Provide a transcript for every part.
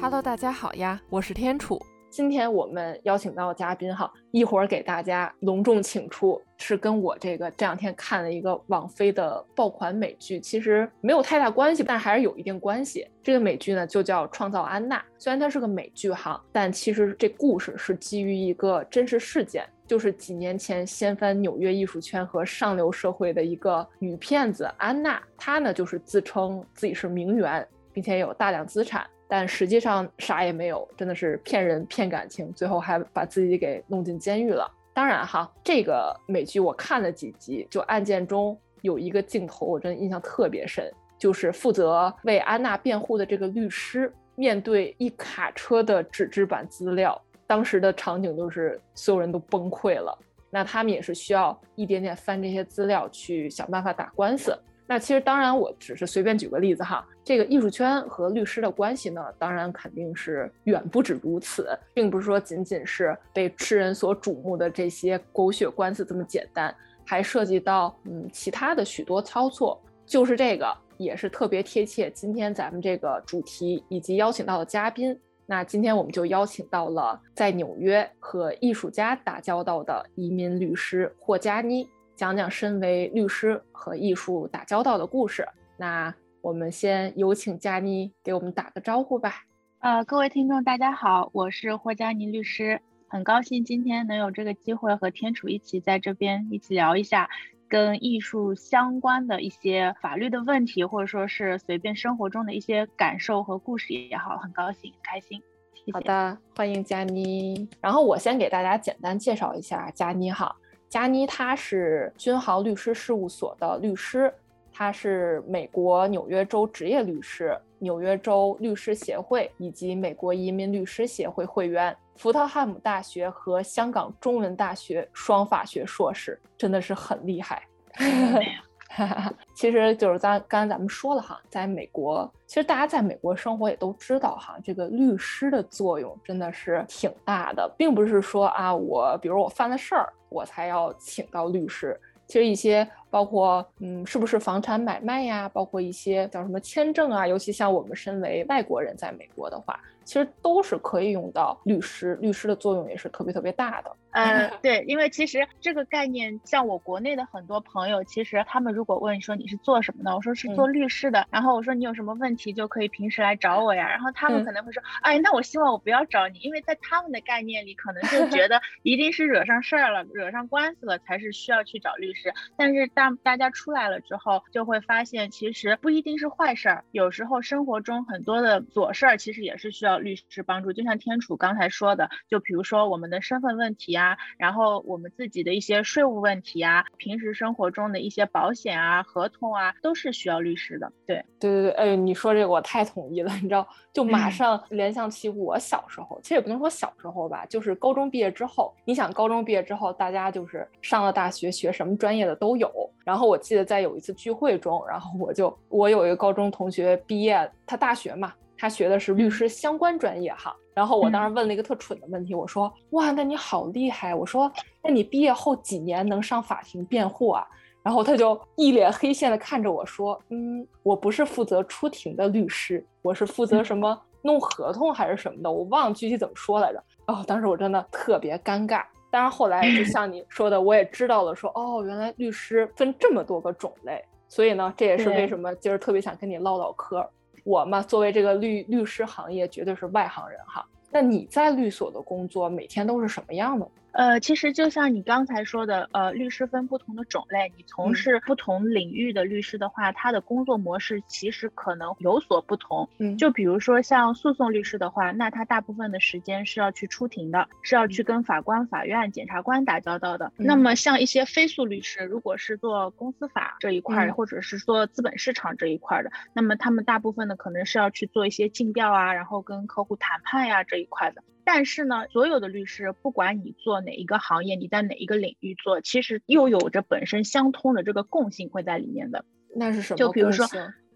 Hello，大家好呀，我是天楚。今天我们邀请到嘉宾哈，一会儿给大家隆重请出，是跟我这个这两天看了一个网飞的爆款美剧，其实没有太大关系，但还是有一定关系。这个美剧呢就叫《创造安娜》，虽然它是个美剧哈，但其实这故事是基于一个真实事件，就是几年前掀翻纽约艺术圈和上流社会的一个女骗子安娜，她呢就是自称自己是名媛，并且有大量资产。但实际上啥也没有，真的是骗人骗感情，最后还把自己给弄进监狱了。当然哈，这个美剧我看了几集，就案件中有一个镜头，我真的印象特别深，就是负责为安娜辩护的这个律师，面对一卡车的纸质版资料，当时的场景就是所有人都崩溃了。那他们也是需要一点点翻这些资料去想办法打官司。那其实当然，我只是随便举个例子哈。这个艺术圈和律师的关系呢，当然肯定是远不止如此，并不是说仅仅是被世人所瞩目的这些狗血官司这么简单，还涉及到嗯其他的许多操作。就是这个也是特别贴切今天咱们这个主题以及邀请到的嘉宾。那今天我们就邀请到了在纽约和艺术家打交道的移民律师霍加妮。讲讲身为律师和艺术打交道的故事。那我们先有请佳妮给我们打个招呼吧。呃，各位听众，大家好，我是霍佳妮律师，很高兴今天能有这个机会和天楚一起在这边一起聊一下跟艺术相关的一些法律的问题，或者说是随便生活中的一些感受和故事也好，很高兴，很开心。好的，欢迎佳妮。然后我先给大家简单介绍一下佳妮哈。加妮，他是君豪律师事务所的律师，他是美国纽约州职业律师、纽约州律师协会以及美国移民律师协会会员，福特汉姆大学和香港中文大学双法学硕士，真的是很厉害。其实就是咱刚才咱们说了哈，在美国，其实大家在美国生活也都知道哈，这个律师的作用真的是挺大的，并不是说啊，我比如我犯了事儿。我才要请到律师。其实一些包括，嗯，是不是房产买卖呀？包括一些叫什么签证啊？尤其像我们身为外国人在美国的话。其实都是可以用到律师，律师的作用也是特别特别大的。嗯，对，因为其实这个概念，像我国内的很多朋友，其实他们如果问说你是做什么的，我说是做律师的，然后我说你有什么问题就可以平时来找我呀，然后他们可能会说，哎，那我希望我不要找你，因为在他们的概念里，可能就觉得 一定是惹上事儿了，惹上官司了才是需要去找律师。但是当大家出来了之后，就会发现其实不一定是坏事儿，有时候生活中很多的琐事儿其实也是需要。律师帮助，就像天楚刚才说的，就比如说我们的身份问题啊，然后我们自己的一些税务问题啊，平时生活中的一些保险啊、合同啊，都是需要律师的。对，对对对，哎，你说这个我太同意了，你知道，就马上联想起我小时候，其实也不能说小时候吧，就是高中毕业之后，你想高中毕业之后，大家就是上了大学，学什么专业的都有。然后我记得在有一次聚会中，然后我就我有一个高中同学毕业，他大学嘛。他学的是律师相关专业哈，然后我当时问了一个特蠢的问题，我说哇，那你好厉害，我说那你毕业后几年能上法庭辩护啊？然后他就一脸黑线的看着我说，嗯，我不是负责出庭的律师，我是负责什么弄合同还是什么的，我忘了具体怎么说来着。哦，当时我真的特别尴尬。当然后来就像你说的，我也知道了，说哦，原来律师分这么多个种类，所以呢，这也是为什么今儿特别想跟你唠唠嗑。我嘛，作为这个律律师行业，绝对是外行人哈。那你在律所的工作，每天都是什么样的？呃，其实就像你刚才说的，呃，律师分不同的种类，你从事不同领域的律师的话，他的工作模式其实可能有所不同。嗯，就比如说像诉讼律师的话，那他大部分的时间是要去出庭的，是要去跟法官、法院、检察官打交道的。那么像一些非诉律师，如果是做公司法这一块，或者是做资本市场这一块的，那么他们大部分的可能是要去做一些竞调啊，然后跟客户谈判呀这一块的。但是呢，所有的律师，不管你做哪一个行业，你在哪一个领域做，其实又有着本身相通的这个共性会在里面的。那是什么？就比如说，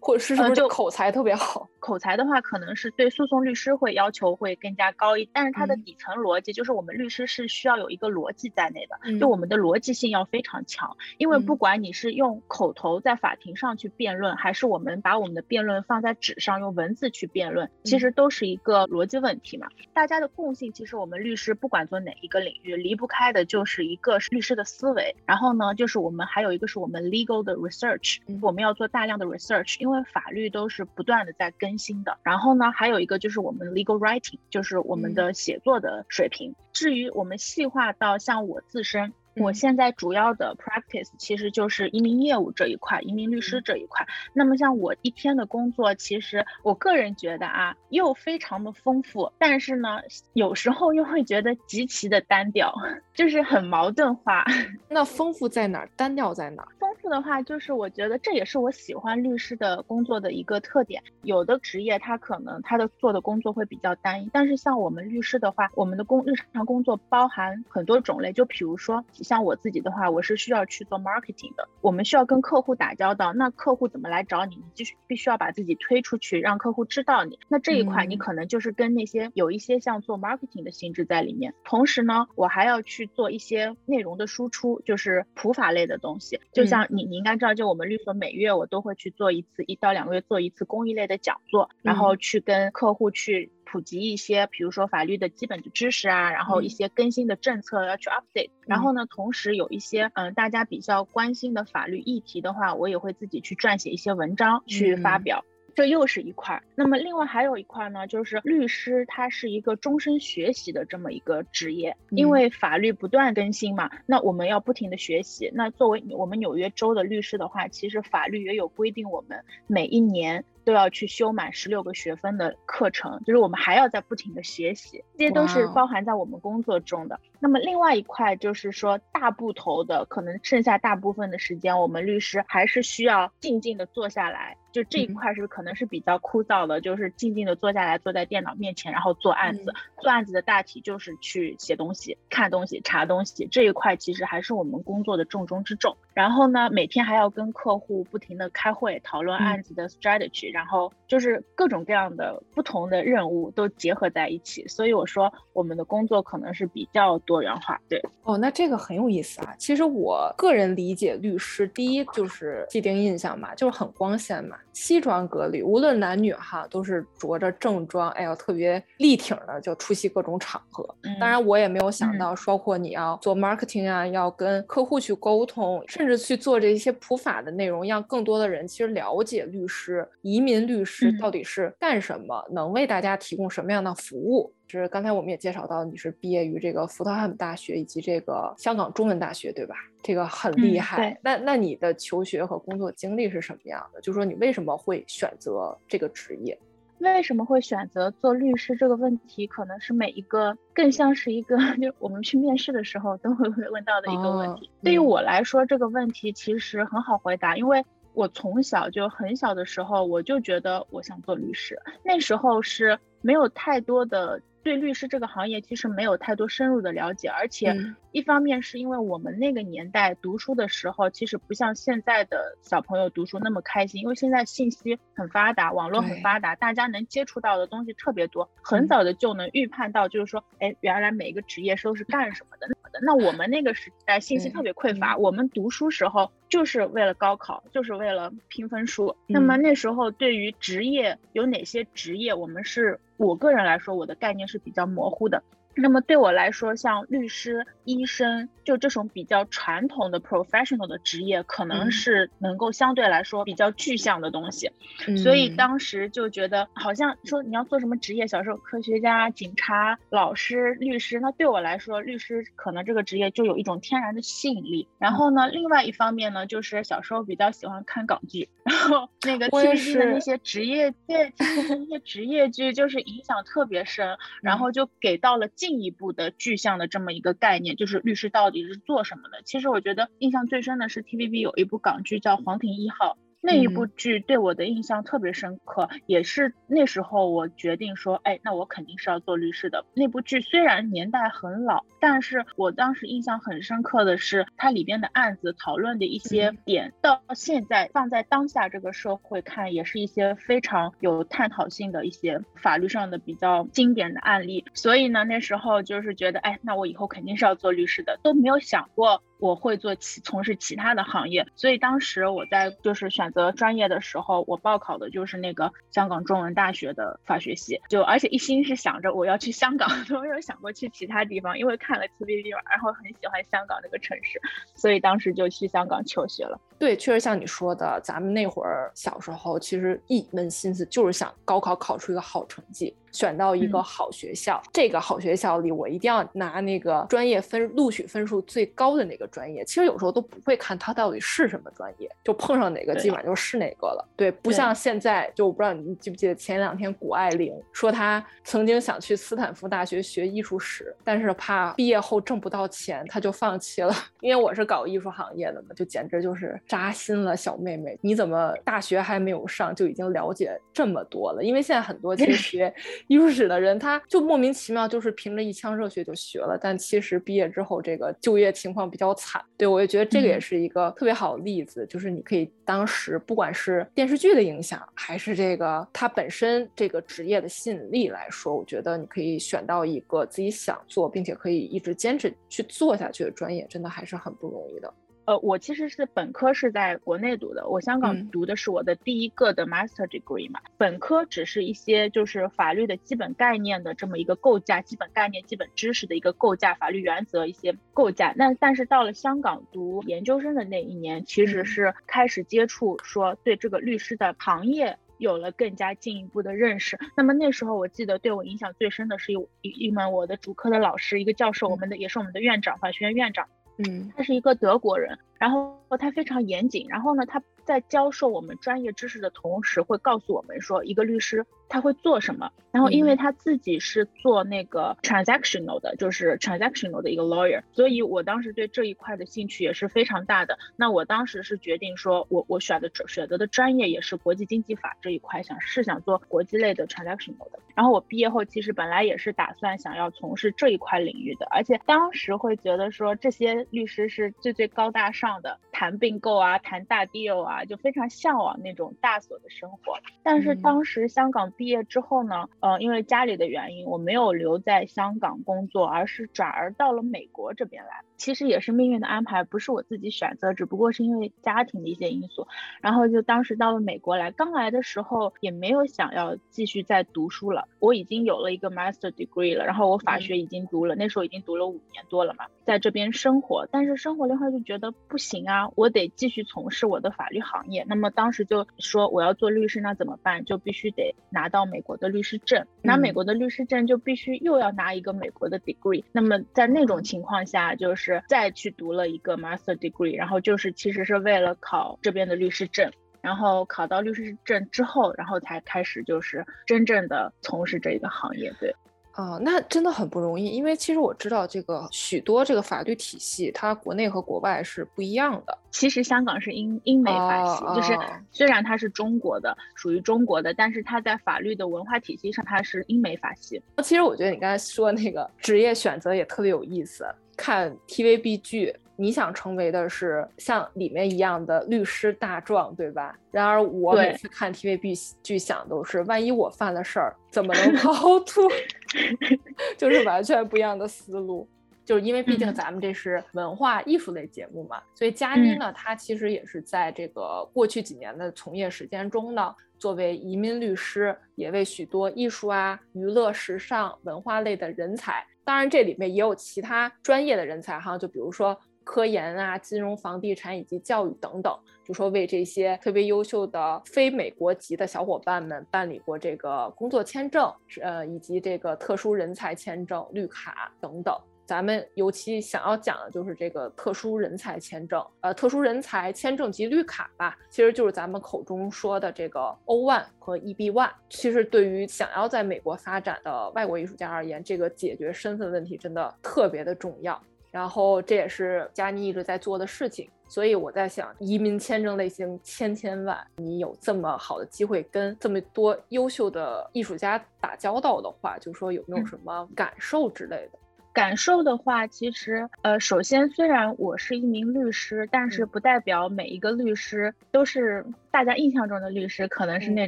或者是不是就口才特别好？口才的话，可能是对诉讼律师会要求会更加高一，但是它的底层逻辑就是我们律师是需要有一个逻辑在内的，就我们的逻辑性要非常强，因为不管你是用口头在法庭上去辩论，还是我们把我们的辩论放在纸上用文字去辩论，其实都是一个逻辑问题嘛。大家的共性，其实我们律师不管做哪一个领域，离不开的就是一个是律师的思维，然后呢，就是我们还有一个是我们 legal 的 research，我们要做大量的 research，因为法律都是不断的在更新的。然后呢，还有一个就是我们 legal writing，就是我们的写作的水平。至于我们细化到像我自身。我现在主要的 practice 其实就是移民业务这一块，移民律师这一块。那么像我一天的工作，其实我个人觉得啊，又非常的丰富，但是呢，有时候又会觉得极其的单调，就是很矛盾化。那丰富在哪儿？单调在哪儿？丰富的话，就是我觉得这也是我喜欢律师的工作的一个特点。有的职业他可能他的做的工作会比较单一，但是像我们律师的话，我们的工日常工作包含很多种类，就比如说。像我自己的话，我是需要去做 marketing 的。我们需要跟客户打交道，那客户怎么来找你？你就必须要把自己推出去，让客户知道你。那这一块你可能就是跟那些有一些像做 marketing 的性质在里面。同时呢，我还要去做一些内容的输出，就是普法类的东西。就像你，你应该知道，就我们律所每月我都会去做一次，一到两个月做一次公益类的讲座，然后去跟客户去。普及一些，比如说法律的基本的知识啊，然后一些更新的政策要去 update，然后呢，同时有一些嗯大家比较关心的法律议题的话，我也会自己去撰写一些文章去发表，这又是一块。那么另外还有一块呢，就是律师他是一个终身学习的这么一个职业，因为法律不断更新嘛，那我们要不停的学习。那作为我们纽约州的律师的话，其实法律也有规定，我们每一年。都要去修满十六个学分的课程，就是我们还要在不停的学习，这些都是包含在我们工作中的。那么另外一块就是说，大部头的可能剩下大部分的时间，我们律师还是需要静静的坐下来。就这一块是可能是比较枯燥的，就是静静的坐下来，坐在电脑面前，然后做案子。做案子的大体就是去写东西、看东西、查东西。这一块其实还是我们工作的重中之重。然后呢，每天还要跟客户不停的开会，讨论案子的 strategy。然后就是各种各样的不同的任务都结合在一起。所以我说我们的工作可能是比较多元化。对，哦，那这个很有意思啊。其实我个人理解律师，第一就是既定印象嘛，就是很光鲜嘛。西装革履，无论男女哈，都是着着正装，哎呀，特别力挺的，就出席各种场合。当然，我也没有想到，包括你要做 marketing 啊，要跟客户去沟通，甚至去做这些普法的内容，让更多的人其实了解律师、移民律师到底是干什么，能为大家提供什么样的服务。就是刚才我们也介绍到，你是毕业于这个福特汉姆大学以及这个香港中文大学，对吧？这个很厉害。那那你的求学和工作经历是什么样的？就说你为什么会选择这个职业？为什么会选择做律师？这个问题可能是每一个更像是一个，就我们去面试的时候都会会问到的一个问题。对于我来说，这个问题其实很好回答，因为我从小就很小的时候我就觉得我想做律师，那时候是没有太多的。对律师这个行业其实没有太多深入的了解，而且一方面是因为我们那个年代读书的时候，其实不像现在的小朋友读书那么开心，因为现在信息很发达，网络很发达，大家能接触到的东西特别多，很早的就能预判到，就是说，哎，原来每个职业都是干什么的。那我们那个时代信息特别匮乏，我们读书时候就是为了高考，就是为了拼分数。那么那时候对于职业有哪些职业，我们是我个人来说，我的概念是比较模糊的。那么对我来说，像律师、医生，就这种比较传统的 professional 的职业，可能是能够相对来说比较具象的东西。所以当时就觉得，好像说你要做什么职业，小时候科学家、警察、老师、律师，那对我来说，律师可能这个职业就有一种天然的吸引力。然后呢，另外一方面呢，就是小时候比较喜欢看港剧，然后那个 TVB 的那些职业对那些职业剧，就是影响特别深，然后就给到了。进一步的具象的这么一个概念，就是律师到底是做什么的？其实我觉得印象最深的是 TVB 有一部港剧叫《黄庭一号》，那一部剧对我的印象特别深刻，也是那时候我决定说，哎，那我肯定是要做律师的。那部剧虽然年代很老，但是我当时印象很深刻的是，它里边的案子讨论的一些点，到现在放在当下这个社会看，也是一些非常有探讨性的一些法律上的比较经典的案例。所以呢，那时候就是觉得，哎，那我以后肯定是要做律师的，都没有想过。我会做其从事其他的行业，所以当时我在就是选择专业的时候，我报考的就是那个香港中文大学的法学系，就而且一心是想着我要去香港，都没有想过去其他地方，因为看了 TVB 嘛，然后很喜欢香港那个城市，所以当时就去香港求学了。对，确实像你说的，咱们那会儿小时候其实一门心思就是想高考考出一个好成绩。选到一个好学校，这个好学校里，我一定要拿那个专业分录取分数最高的那个专业。其实有时候都不会看它到底是什么专业，就碰上哪个基本上就是哪个了。对，不像现在，就我不知道你记不记得前两天谷爱凌说她曾经想去斯坦福大学学艺术史，但是怕毕业后挣不到钱，她就放弃了。因为我是搞艺术行业的嘛，就简直就是扎心了，小妹妹，你怎么大学还没有上就已经了解这么多了？因为现在很多其 实学。艺术史的人，他就莫名其妙，就是凭着一腔热血就学了，但其实毕业之后，这个就业情况比较惨。对我也觉得这个也是一个特别好的例子，就是你可以当时不管是电视剧的影响，还是这个他本身这个职业的吸引力来说，我觉得你可以选到一个自己想做，并且可以一直坚持去做下去的专业，真的还是很不容易的。呃，我其实是本科是在国内读的，我香港读的是我的第一个的 master degree 嘛。本科只是一些就是法律的基本概念的这么一个构架，基本概念、基本知识的一个构架，法律原则一些构架。那但是到了香港读研究生的那一年，其实是开始接触，说对这个律师的行业有了更加进一步的认识。那么那时候我记得对我影响最深的是一一一门我的主科的老师，一个教授，我们的也是我们的院长，法学院院长。嗯，他是一个德国人，然后他非常严谨，然后呢，他在教授我们专业知识的同时，会告诉我们说，一个律师他会做什么。然后，因为他自己是做那个 transactional 的，就是 transactional 的一个 lawyer，所以我当时对这一块的兴趣也是非常大的。那我当时是决定说，我我选的选择的专业也是国际经济法这一块，想是想做国际类的 transactional 的。然后我毕业后其实本来也是打算想要从事这一块领域的，而且当时会觉得说这些律师是最最高大上的，谈并购啊，谈大 deal 啊，就非常向往那种大所的生活。但是当时香港毕业之后呢，呃，因为家里的原因，我没有留在香港工作，而是转而到了美国这边来。其实也是命运的安排，不是我自己选择，只不过是因为家庭的一些因素，然后就当时到了美国来。刚来的时候也没有想要继续再读书了，我已经有了一个 master degree 了，然后我法学已经读了，那时候已经读了五年多了嘛，在这边生活，但是生活了一会儿就觉得不行啊，我得继续从事我的法律行业。那么当时就说我要做律师，那怎么办？就必须得拿到美国的律师证，拿美国的律师证就必须又要拿一个美国的 degree。那么在那种情况下，就是。再去读了一个 master degree，然后就是其实是为了考这边的律师证，然后考到律师证之后，然后才开始就是真正的从事这一个行业。对，哦，那真的很不容易，因为其实我知道这个许多这个法律体系，它国内和国外是不一样的。其实香港是英英美法系，就是虽然它是中国的，属于中国的，但是它在法律的文化体系上，它是英美法系。其实我觉得你刚才说那个职业选择也特别有意思。看 TVB 剧，你想成为的是像里面一样的律师大壮，对吧？然而我每次看 TVB 剧，想都是万一我犯了事儿，怎么能 逃脱？就是完全不一样的思路。就是因为毕竟咱们这是文化艺术类节目嘛，所以佳妮呢，她其实也是在这个过去几年的从业时间中呢，作为移民律师，也为许多艺术啊、娱乐、时尚、文化类的人才。当然，这里面也有其他专业的人才哈，就比如说科研啊、金融、房地产以及教育等等，就说为这些特别优秀的非美国籍的小伙伴们办理过这个工作签证，呃，以及这个特殊人才签证、绿卡等等。咱们尤其想要讲的就是这个特殊人才签证，呃，特殊人才签证及绿卡吧，其实就是咱们口中说的这个 O1 和 EB1。其实对于想要在美国发展的外国艺术家而言，这个解决身份问题真的特别的重要。然后这也是佳妮一直在做的事情。所以我在想，移民签证类型千千万，你有这么好的机会跟这么多优秀的艺术家打交道的话，就说有没有什么感受之类的？感受的话，其实，呃，首先，虽然我是一名律师，但是不代表每一个律师都是大家印象中的律师，可能是那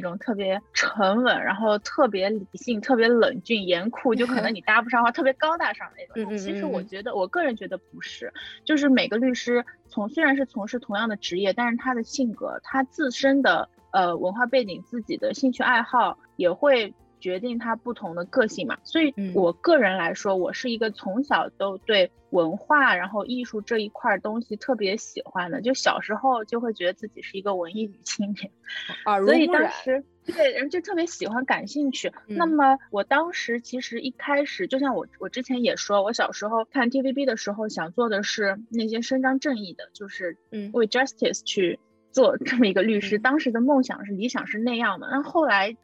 种特别沉稳，然后特别理性、特别冷峻、严酷，就可能你搭不上话，特别高大上那种。其实我觉得，我个人觉得不是，就是每个律师从虽然是从事同样的职业，但是他的性格、他自身的呃文化背景、自己的兴趣爱好也会。决定他不同的个性嘛，所以我个人来说，我是一个从小都对文化然后艺术这一块东西特别喜欢的，就小时候就会觉得自己是一个文艺女青年，所以当时对人就特别喜欢感兴趣。那么我当时其实一开始，就像我我之前也说，我小时候看 TVB 的时候，想做的是那些伸张正义的，就是为 justice 去做这么一个律师。当时的梦想是理想是那样的，那后来。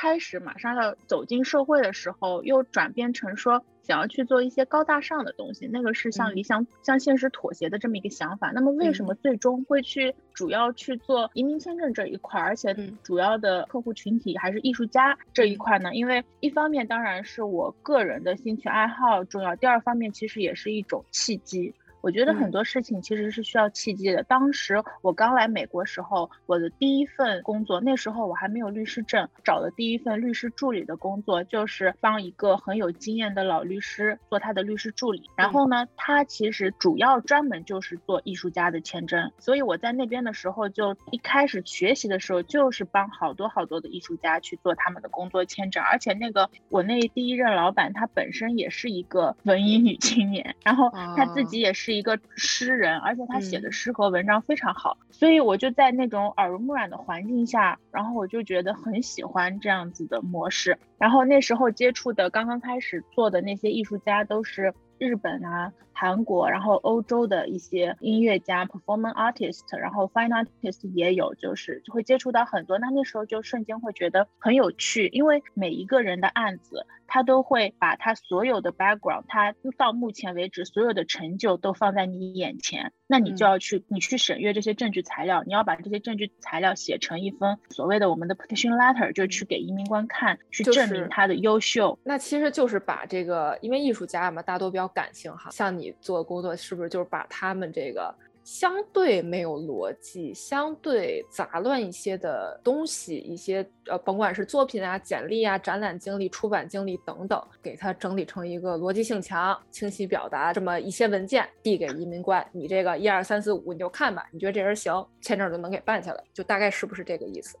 开始马上要走进社会的时候，又转变成说想要去做一些高大上的东西，那个是向理想、向现实妥协的这么一个想法。那么为什么最终会去主要去做移民签证这一块，而且主要的客户群体还是艺术家这一块呢？因为一方面当然是我个人的兴趣爱好重要，第二方面其实也是一种契机。我觉得很多事情其实是需要契机的。当时我刚来美国时候，我的第一份工作，那时候我还没有律师证，找的第一份律师助理的工作，就是帮一个很有经验的老律师做他的律师助理。然后呢，他其实主要专门就是做艺术家的签证，所以我在那边的时候，就一开始学习的时候，就是帮好多好多的艺术家去做他们的工作签证。而且那个我那第一任老板，他本身也是一个文艺女青年，然后他自己也是。是一个诗人，而且他写的诗和文章非常好，所以我就在那种耳濡目染的环境下，然后我就觉得很喜欢这样子的模式。然后那时候接触的刚刚开始做的那些艺术家都是日本啊、韩国，然后欧洲的一些音乐家、performance artist，然后 fine artist 也有，就是就会接触到很多。那那时候就瞬间会觉得很有趣，因为每一个人的案子。他都会把他所有的 background，他到目前为止所有的成就都放在你眼前，那你就要去，你去审阅这些证据材料，你要把这些证据材料写成一封所谓的我们的 petition letter，就是去给移民官看，去证明他的优秀。那其实就是把这个，因为艺术家嘛，大多比较感性哈，像你做的工作是不是就是把他们这个。相对没有逻辑、相对杂乱一些的东西，一些呃，甭管是作品啊、简历啊、展览经历、出版经历等等，给它整理成一个逻辑性强、清晰表达这么一些文件，递给移民官，你这个一二三四五你就看吧，你觉得这人行，签证就能给办下来，就大概是不是这个意思？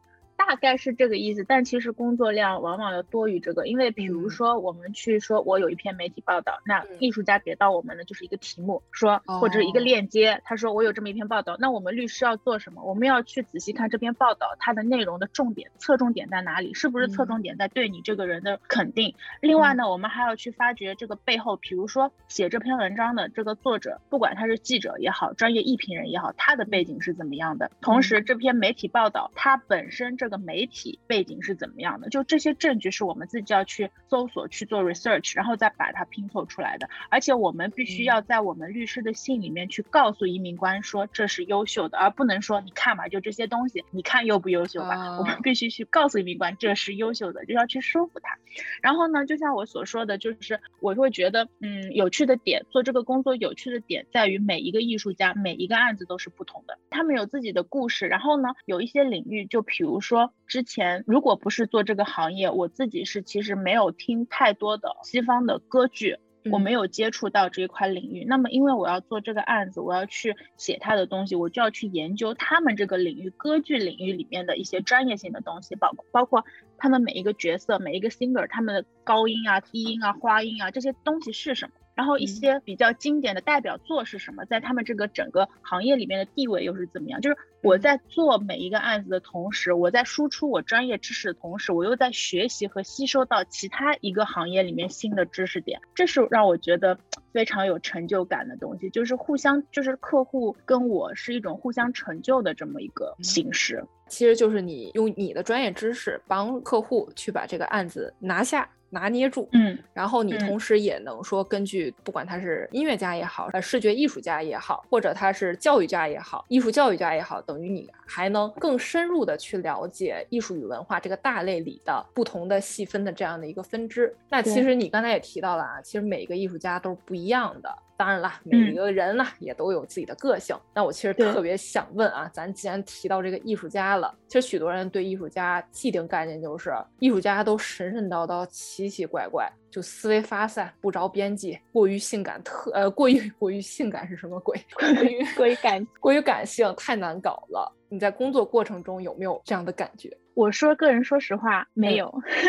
大概是这个意思，但其实工作量往往要多于这个，因为比如说我们去说，我有一篇媒体报道，那艺术家给到我们的就是一个题目，说或者一个链接，他说我有这么一篇报道，那我们律师要做什么？我们要去仔细看这篇报道，它的内容的重点侧重点在哪里？是不是侧重点在对你这个人的肯定？另外呢，我们还要去发掘这个背后，比如说写这篇文章的这个作者，不管他是记者也好，专业艺评人也好，他的背景是怎么样的？同时，这篇媒体报道它本身这个媒体背景是怎么样的？就这些证据是我们自己要去搜索、去做 research，然后再把它拼凑出来的。而且我们必须要在我们律师的信里面去告诉移民官说这是优秀的，而不能说你看吧，就这些东西，你看优不优秀吧？我们必须去告诉移民官这是优秀的，就要去说服他。然后呢，就像我所说的，就是我会觉得，嗯，有趣的点，做这个工作有趣的点在于每一个艺术家、每一个案子都是不同的，他们有自己的故事。然后呢，有一些领域，就比如说。之前如果不是做这个行业，我自己是其实没有听太多的西方的歌剧，我没有接触到这一块领域。那么因为我要做这个案子，我要去写他的东西，我就要去研究他们这个领域歌剧领域里面的一些专业性的东西，包包括他们每一个角色、每一个 singer 他们的高音啊、低音啊、花音啊这些东西是什么。然后一些比较经典的代表作是什么？在他们这个整个行业里面的地位又是怎么样？就是我在做每一个案子的同时，我在输出我专业知识的同时，我又在学习和吸收到其他一个行业里面新的知识点，这是让我觉得非常有成就感的东西。就是互相，就是客户跟我是一种互相成就的这么一个形式。其实就是你用你的专业知识帮客户去把这个案子拿下。拿捏住，嗯，然后你同时也能说根据不管他是音乐家也好，呃，视觉艺术家也好，或者他是教育家也好，艺术教育家也好，等于你还能更深入的去了解艺术与文化这个大类里的不同的细分的这样的一个分支。那其实你刚才也提到了啊，其实每个艺术家都是不一样的。当然了，每一个人呢也都有自己的个性。那我其实特别想问啊，咱既然提到这个艺术家了，其实许多人对艺术家既定概念就是艺术家都神神叨叨、奇奇怪怪，就思维发散、不着边际、过于性感特呃过于过于性感是什么鬼？过于 过于感过于感性，太难搞了。你在工作过程中有没有这样的感觉？我说个人说实话，没有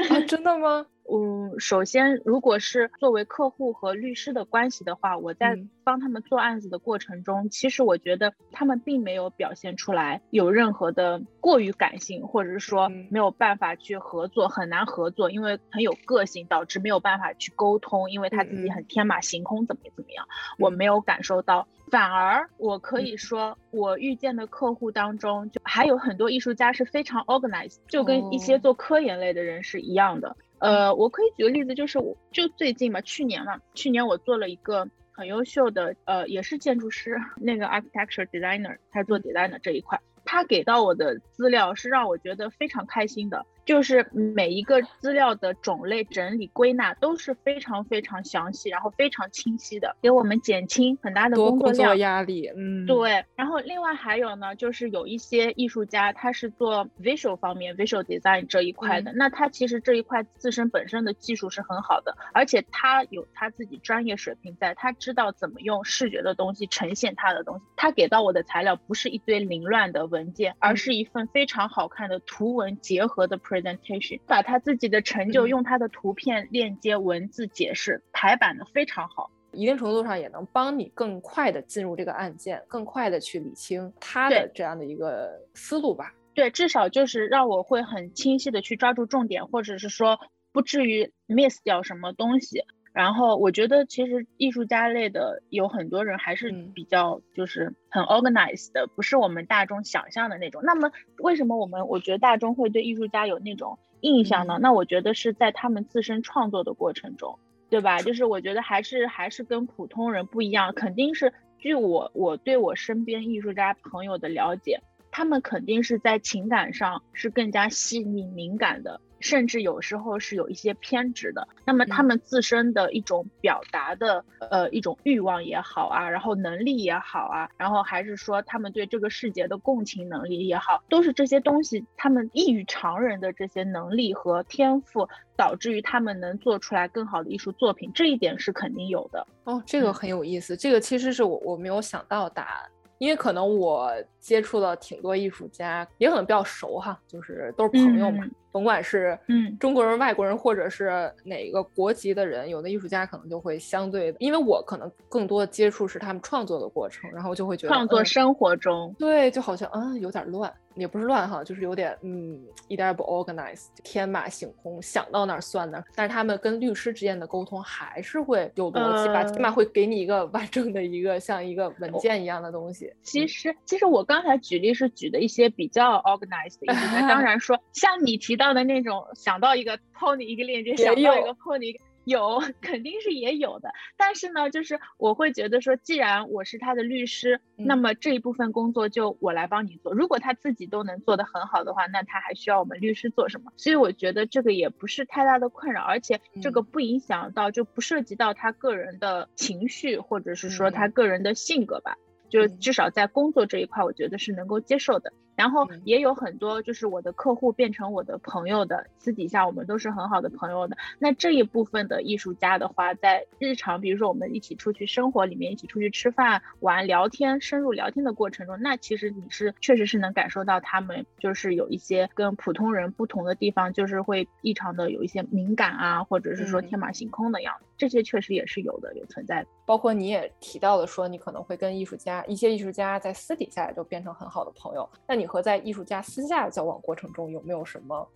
啊，真的吗？嗯，首先，如果是作为客户和律师的关系的话，我在帮他们做案子的过程中，其实我觉得他们并没有表现出来有任何的过于感性，或者是说没有办法去合作，很难合作，因为很有个性，导致没有办法去沟通，因为他自己很天马行空，怎么怎么样，我没有感受到。反而，我可以说，我遇见的客户当中，就还有很多艺术家是非常 organized，就跟一些做科研类的人是一样的。呃，我可以举个例子，就是我就最近嘛，去年嘛，去年我做了一个很优秀的，呃，也是建筑师，那个 architecture designer，他做 designer 这一块，他给到我的资料是让我觉得非常开心的。就是每一个资料的种类整理归纳都是非常非常详细，然后非常清晰的，给我们减轻很大的工作量压力。嗯，对。然后另外还有呢，就是有一些艺术家他是做 visual 方面 visual design 这一块的，那他其实这一块自身本身的技术是很好的，而且他有他自己专业水平在，他知道怎么用视觉的东西呈现他的东西。他给到我的材料不是一堆凌乱的文件，而是一份非常好看的图文结合的。presentation，把他自己的成就用他的图片链接、文字解释排版的非常好，一定程度上也能帮你更快的进入这个案件，更快的去理清他的这样的一个思路吧。对，至少就是让我会很清晰的去抓住重点，或者是说不至于 miss 掉什么东西。然后我觉得，其实艺术家类的有很多人还是比较就是很 organized 的，不是我们大众想象的那种。那么为什么我们我觉得大众会对艺术家有那种印象呢？那我觉得是在他们自身创作的过程中，对吧？就是我觉得还是还是跟普通人不一样，肯定是据我我对我身边艺术家朋友的了解，他们肯定是在情感上是更加细腻敏感的。甚至有时候是有一些偏执的，那么他们自身的一种表达的呃一种欲望也好啊，然后能力也好啊，然后还是说他们对这个世界的共情能力也好，都是这些东西他们异于常人的这些能力和天赋，导致于他们能做出来更好的艺术作品，这一点是肯定有的。哦，这个很有意思，这个其实是我我没有想到答案。因为可能我接触了挺多艺术家，也可能比较熟哈，就是都是朋友嘛。甭管是嗯中国人、外国人，或者是哪个国籍的人，有的艺术家可能就会相对的，因为我可能更多的接触是他们创作的过程，然后就会觉得创作生活中，对，就好像嗯有点乱。也不是乱哈，就是有点嗯，一点也不 organized，天马行空，想到哪儿算哪儿。但是他们跟律师之间的沟通还是会有逻辑吧，起码会给你一个完整的一个像一个文件一样的东西。其实，其实我刚才举例是举的一些比较 organized 的一些，当 然说像你提到的那种，想到一个 pony 一个链接，想到一个 pony。有，肯定是也有的，但是呢，就是我会觉得说，既然我是他的律师，那么这一部分工作就我来帮你做。如果他自己都能做得很好的话，那他还需要我们律师做什么？所以我觉得这个也不是太大的困扰，而且这个不影响到，就不涉及到他个人的情绪，或者是说他个人的性格吧。就至少在工作这一块，我觉得是能够接受的。然后也有很多就是我的客户变成我的朋友的，私底下我们都是很好的朋友的。那这一部分的艺术家的话，在日常，比如说我们一起出去生活里面，一起出去吃饭、玩、聊天、深入聊天的过程中，那其实你是确实是能感受到他们就是有一些跟普通人不同的地方，就是会异常的有一些敏感啊，或者是说天马行空的样子。这些确实也是有的，有存在的。包括你也提到了说，你可能会跟艺术家一些艺术家在私底下就变成很好的朋友。那你和在艺术家私下的交往过程中，有没有什么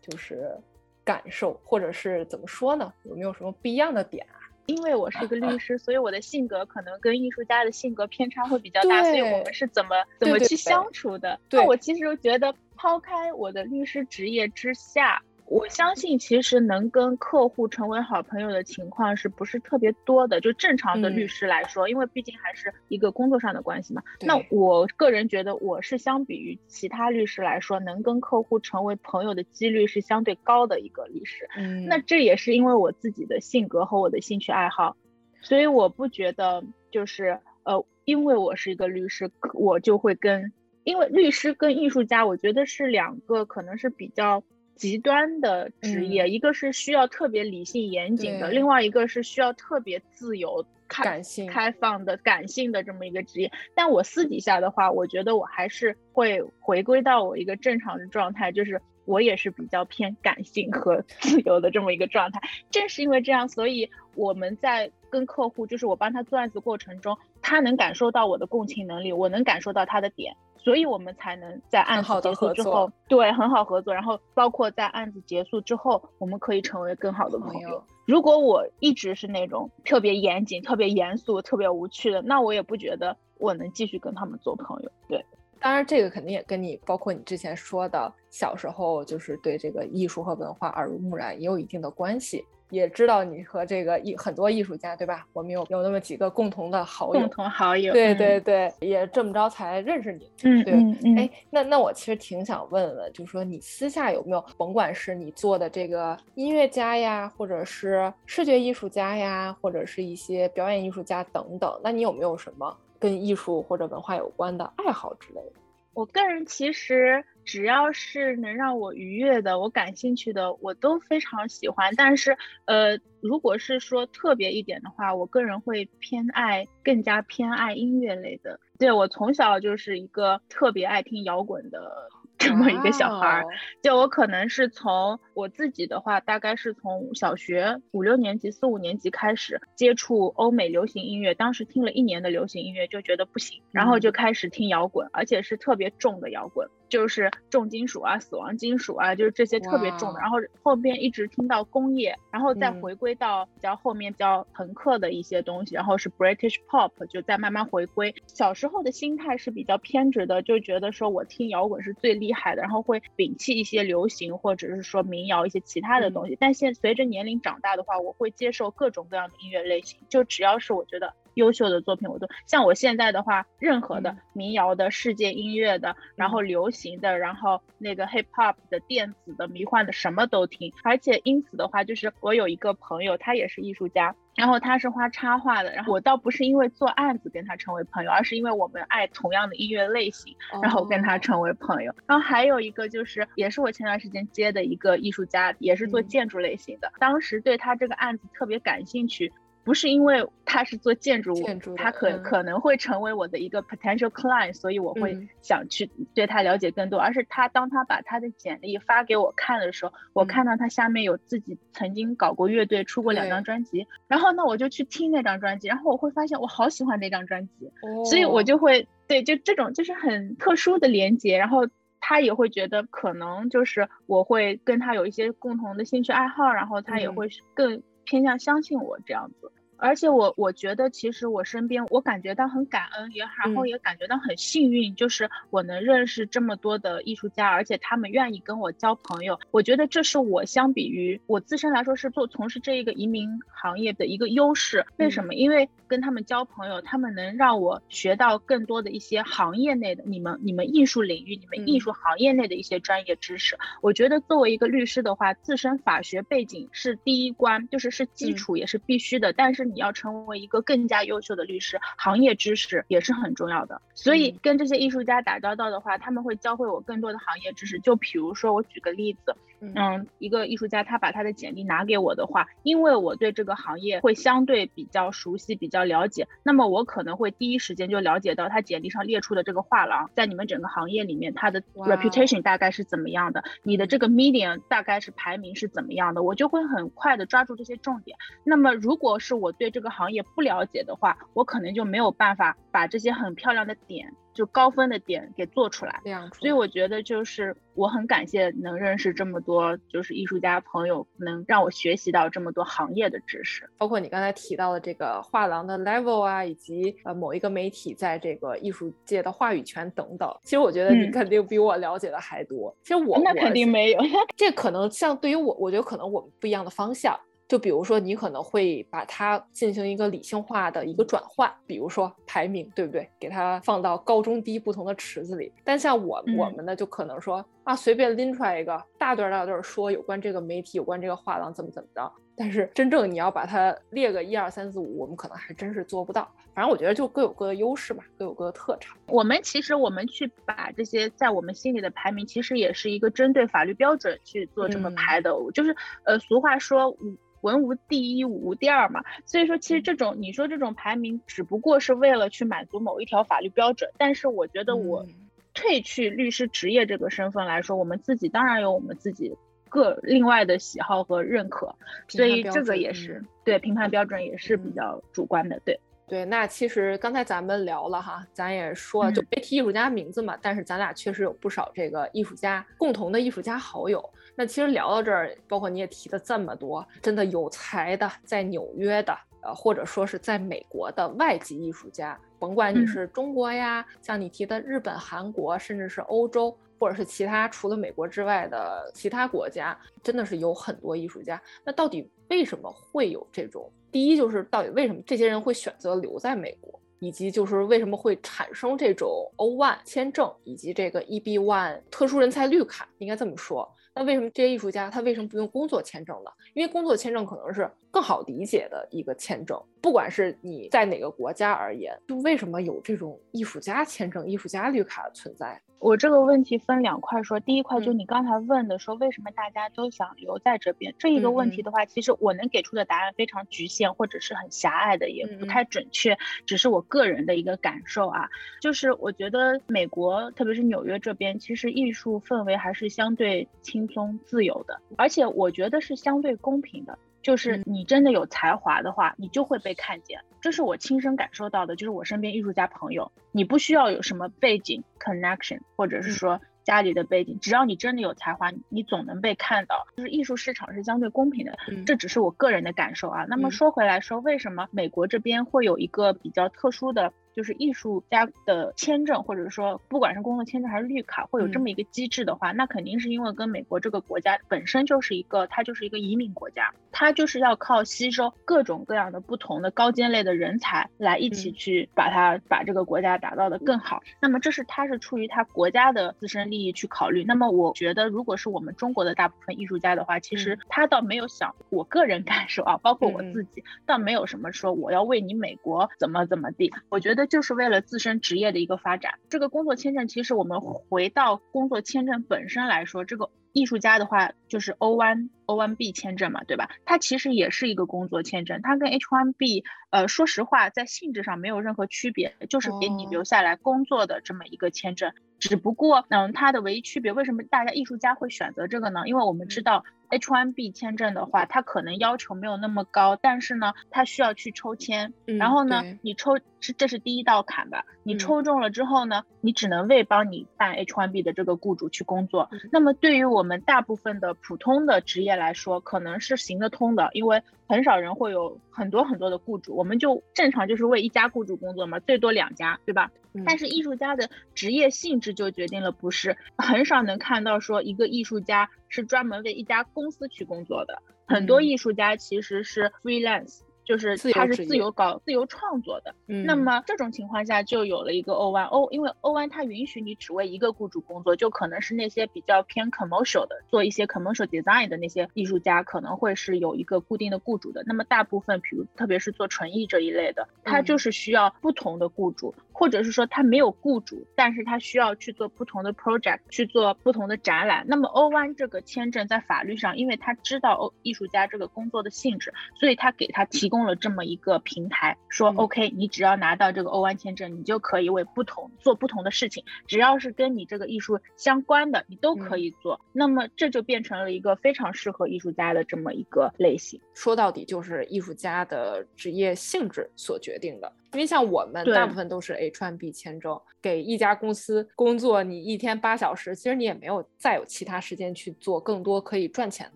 就是感受，或者是怎么说呢？有没有什么不一样的点啊？因为我是一个律 师，所以我的性格可能跟艺术家的性格偏差会比较大。所以我们是怎么怎么去相处的？那我其实觉得，抛开我的律师职业之下。我相信，其实能跟客户成为好朋友的情况是不是特别多的？就正常的律师来说，因为毕竟还是一个工作上的关系嘛。那我个人觉得，我是相比于其他律师来说，能跟客户成为朋友的几率是相对高的一个律师。嗯，那这也是因为我自己的性格和我的兴趣爱好，所以我不觉得就是呃，因为我是一个律师，我就会跟，因为律师跟艺术家，我觉得是两个可能是比较。极端的职业，一个是需要特别理性严谨的，另外一个是需要特别自由、感性、开放的、感性的这么一个职业。但我私底下的话，我觉得我还是会回归到我一个正常的状态，就是我也是比较偏感性和 自由的这么一个状态。正是因为这样，所以我们在跟客户，就是我帮他做案子过程中，他能感受到我的共情能力，我能感受到他的点。所以我们才能在案子结束之后，对很好合作。然后包括在案子结束之后，我们可以成为更好的朋友。如果我一直是那种特别严谨、特别严肃、特别无趣的，那我也不觉得我能继续跟他们做朋友。对，当然这个肯定也跟你，包括你之前说的小时候就是对这个艺术和文化耳濡目染也有一定的关系。也知道你和这个艺很多艺术家，对吧？我们有有那么几个共同的好友，共同好友，对对对，也这么着才认识你。嗯，对，哎，那那我其实挺想问问，就是说你私下有没有，甭管是你做的这个音乐家呀，或者是视觉艺术家呀，或者是一些表演艺术家等等，那你有没有什么跟艺术或者文化有关的爱好之类的？我个人其实只要是能让我愉悦的，我感兴趣的，我都非常喜欢。但是，呃，如果是说特别一点的话，我个人会偏爱更加偏爱音乐类的。对我从小就是一个特别爱听摇滚的。这么一个小孩儿，就我可能是从我自己的话，大概是从小学五六年级、四五年级开始接触欧美流行音乐，当时听了一年的流行音乐就觉得不行，然后就开始听摇滚，而且是特别重的摇滚。就是重金属啊，死亡金属啊，就是这些特别重的。然后后边一直听到工业，然后再回归到比较后面比较朋克的一些东西，然后是 British Pop，就再慢慢回归。小时候的心态是比较偏执的，就觉得说我听摇滚是最厉害的，然后会摒弃一些流行或者是说民谣一些其他的东西。但现随着年龄长大的话，我会接受各种各样的音乐类型，就只要是我觉得。优秀的作品我都像我现在的话，任何的民谣的、世界音乐的，然后流行的，然后那个 hip hop 的、电子的、迷幻的，什么都听。而且因此的话，就是我有一个朋友，他也是艺术家，然后他是画插画的，然后我倒不是因为做案子跟他成为朋友，而是因为我们爱同样的音乐类型，然后跟他成为朋友。然后还有一个就是，也是我前段时间接的一个艺术家，也是做建筑类型的，当时对他这个案子特别感兴趣。不是因为他是做建筑，他可可能会成为我的一个 potential client，所以我会想去对他了解更多。而是他当他把他的简历发给我看的时候，我看到他下面有自己曾经搞过乐队，出过两张专辑，然后呢我就去听那张专辑，然后我会发现我好喜欢那张专辑，所以我就会对就这种就是很特殊的连接，然后他也会觉得可能就是我会跟他有一些共同的兴趣爱好，然后他也会更偏向相信我这样子。而且我我觉得，其实我身边，我感觉到很感恩，也然后也感觉到很幸运，就是我能认识这么多的艺术家，而且他们愿意跟我交朋友。我觉得这是我相比于我自身来说是做从事这一个移民行业的一个优势。为什么？因为跟他们交朋友，他们能让我学到更多的一些行业内的你们你们艺术领域、你们艺术行业内的一些专业知识。我觉得作为一个律师的话，自身法学背景是第一关，就是是基础也是必须的，但是。你要成为一个更加优秀的律师，行业知识也是很重要的。所以跟这些艺术家打交道的话，他们会教会我更多的行业知识。就比如说，我举个例子。嗯，一个艺术家他把他的简历拿给我的话，因为我对这个行业会相对比较熟悉、比较了解，那么我可能会第一时间就了解到他简历上列出的这个画廊，在你们整个行业里面，他的 reputation 大概是怎么样的，你的这个 medium 大概是排名是怎么样的，我就会很快的抓住这些重点。那么如果是我对这个行业不了解的话，我可能就没有办法把这些很漂亮的点。就高分的点给做出来。所以我觉得就是我很感谢能认识这么多就是艺术家朋友，能让我学习到这么多行业的知识，包括你刚才提到的这个画廊的 level 啊，以及呃某一个媒体在这个艺术界的话语权等等。其实我觉得你肯定比我了解的还多。其实我那肯定没有，这可能像对于我，我觉得可能我们不一样的方向。就比如说，你可能会把它进行一个理性化的一个转换，比如说排名，对不对？给它放到高中低不同的池子里。但像我我们呢，就可能说啊，随便拎出来一个大段大段说有关这个媒体、有关这个画廊怎么怎么着。但是真正你要把它列个一二三四五，我们可能还真是做不到。反正我觉得就各有各的优势嘛，各有各的特长。我们其实我们去把这些在我们心里的排名，其实也是一个针对法律标准去做这么排的。就是呃，俗话说五。文无第一，武无第二嘛，所以说其实这种你说这种排名只不过是为了去满足某一条法律标准，但是我觉得我褪去律师职业这个身份来说，我们自己当然有我们自己各另外的喜好和认可，所以这个也是对评判标准也是比较主观的，对。对。那其实刚才咱们聊了哈，咱也说了，就别提艺术家名字嘛，但是咱俩确实有不少这个艺术家共同的艺术家好友。那其实聊到这儿，包括你也提的这么多，真的有才的，在纽约的，呃，或者说是在美国的外籍艺术家，甭管你是中国呀，像你提的日本、韩国，甚至是欧洲，或者是其他除了美国之外的其他国家，真的是有很多艺术家。那到底为什么会有这种？第一就是到底为什么这些人会选择留在美国，以及就是为什么会产生这种 O1 签证以及这个 EB1 特殊人才绿卡，应该这么说。那为什么这些艺术家他为什么不用工作签证呢？因为工作签证可能是更好理解的一个签证，不管是你在哪个国家而言，就为什么有这种艺术家签证、艺术家绿卡存在？我这个问题分两块说，第一块就你刚才问的，说为什么大家都想留在这边这一个问题的话，其实我能给出的答案非常局限，或者是很狭隘的，也不太准确，只是我个人的一个感受啊。就是我觉得美国，特别是纽约这边，其实艺术氛围还是相对轻松自由的，而且我觉得是相对公平的。就是你真的有才华的话，你就会被看见，这是我亲身感受到的。就是我身边艺术家朋友，你不需要有什么背景 connection，或者是说家里的背景，只要你真的有才华，你总能被看到。就是艺术市场是相对公平的，这只是我个人的感受啊。那么说回来说，为什么美国这边会有一个比较特殊的？就是艺术家的签证，或者说不管是工作签证还是绿卡，会有这么一个机制的话，那肯定是因为跟美国这个国家本身就是一个，它就是一个移民国家，它就是要靠吸收各种各样的不同的高尖类的人才来一起去把它把这个国家打造的更好。那么这是它是出于它国家的自身利益去考虑。那么我觉得，如果是我们中国的大部分艺术家的话，其实他倒没有想，我个人 感受啊，包括我自己，倒没有什么说我要为你美国怎么怎么地。我觉得。就是为了自身职业的一个发展。这个工作签证，其实我们回到工作签证本身来说，这个艺术家的话就是 O one O one B 签证嘛，对吧？它其实也是一个工作签证，它跟 H one B，呃，说实话，在性质上没有任何区别，就是给你留下来工作的这么一个签证。只不过，嗯，它的唯一区别，为什么大家艺术家会选择这个呢？因为我们知道 H one B 签证的话，它可能要求没有那么高，但是呢，它需要去抽签，然后呢，你抽是这是第一道坎吧？你抽中了之后呢，你只能为帮你办 H1B 的这个雇主去工作。那么对于我们大部分的普通的职业来说，可能是行得通的，因为很少人会有很多很多的雇主，我们就正常就是为一家雇主工作嘛，最多两家，对吧？但是艺术家的职业性质就决定了，不是很少能看到说一个艺术家是专门为一家公司去工作的，很多艺术家其实是 freelance。就是他是自由搞自由创作的，那么这种情况下就有了一个 O one O，因为 O one 它允许你只为一个雇主工作，就可能是那些比较偏 commercial 的，做一些 commercial design 的那些艺术家可能会是有一个固定的雇主的。那么大部分，比如特别是做纯艺这一类的，他就是需要不同的雇主，或者是说他没有雇主，但是他需要去做不同的 project，去做不同的展览。那么 O one 这个签证在法律上，因为他知道欧艺术家这个工作的性质，所以他给他提供。了这么一个平台，说 OK，你只要拿到这个欧湾签证，你就可以为不同做不同的事情，只要是跟你这个艺术相关的，你都可以做。那么这就变成了一个非常适合艺术家的这么一个类型。说到底就是艺术家的职业性质所决定的。因为像我们大部分都是 H1B 签证，给一家公司工作，你一天八小时，其实你也没有再有其他时间去做更多可以赚钱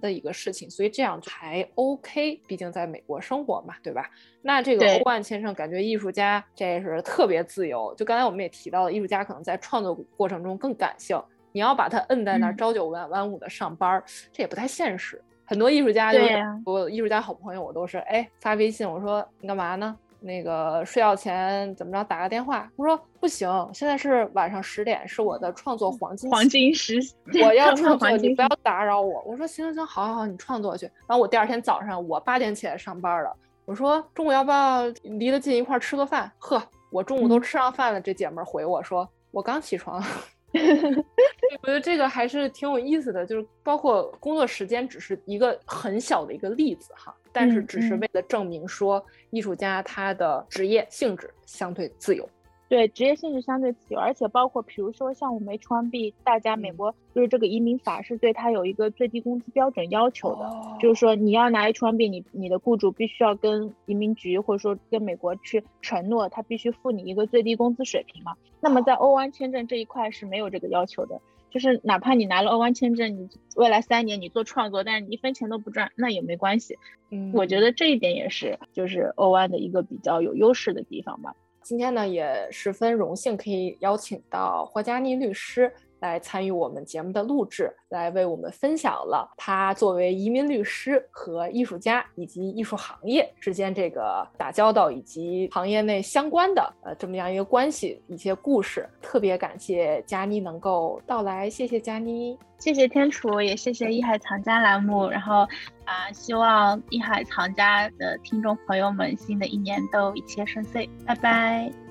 的一个事情，所以这样还 OK，毕竟在美国生活嘛，对吧？那这个 O1 签证，感觉艺术家这是特别自由。就刚才我们也提到了，艺术家可能在创作过程中更感性，你要把他摁在那儿朝九晚晚五的上班，这也不太现实。很多艺术家，就是我艺术家好朋友，我都是哎发微信，我说你干嘛呢？那个睡觉前怎么着打个电话？我说不行，现在是晚上十点，是我的创作黄金黄金时，我要 创作，你不要打扰我。我说行行行，好好好，你创作去。然后我第二天早上我八点起来上班了。我说中午要不要离得近一块吃个饭？呵，我中午都吃上饭了。这姐们儿回我说我刚起床。我觉得这个还是挺有意思的，就是包括工作时间只是一个很小的一个例子哈，但是只是为了证明说艺术家他的职业性质相对自由。对职业性质相对自由，而且包括比如说像我们 H1B，大家美国就是这个移民法是对他有一个最低工资标准要求的，就是说你要拿 H1B，你你的雇主必须要跟移民局或者说跟美国去承诺，他必须付你一个最低工资水平嘛。那么在 O1 签证这一块是没有这个要求的，就是哪怕你拿了 O1 签证，你未来三年你做创作，但是你一分钱都不赚，那也没关系。嗯，我觉得这一点也是就是 O1 的一个比较有优势的地方吧。今天呢，也十分荣幸可以邀请到霍佳妮律师来参与我们节目的录制，来为我们分享了他作为移民律师和艺术家以及艺术行业之间这个打交道以及行业内相关的呃这么样一个关系一些故事。特别感谢佳妮能够到来，谢谢佳妮。谢谢天楚，也谢谢艺海藏家栏目。然后啊，希望艺海藏家的听众朋友们新的一年都一切顺遂，拜拜。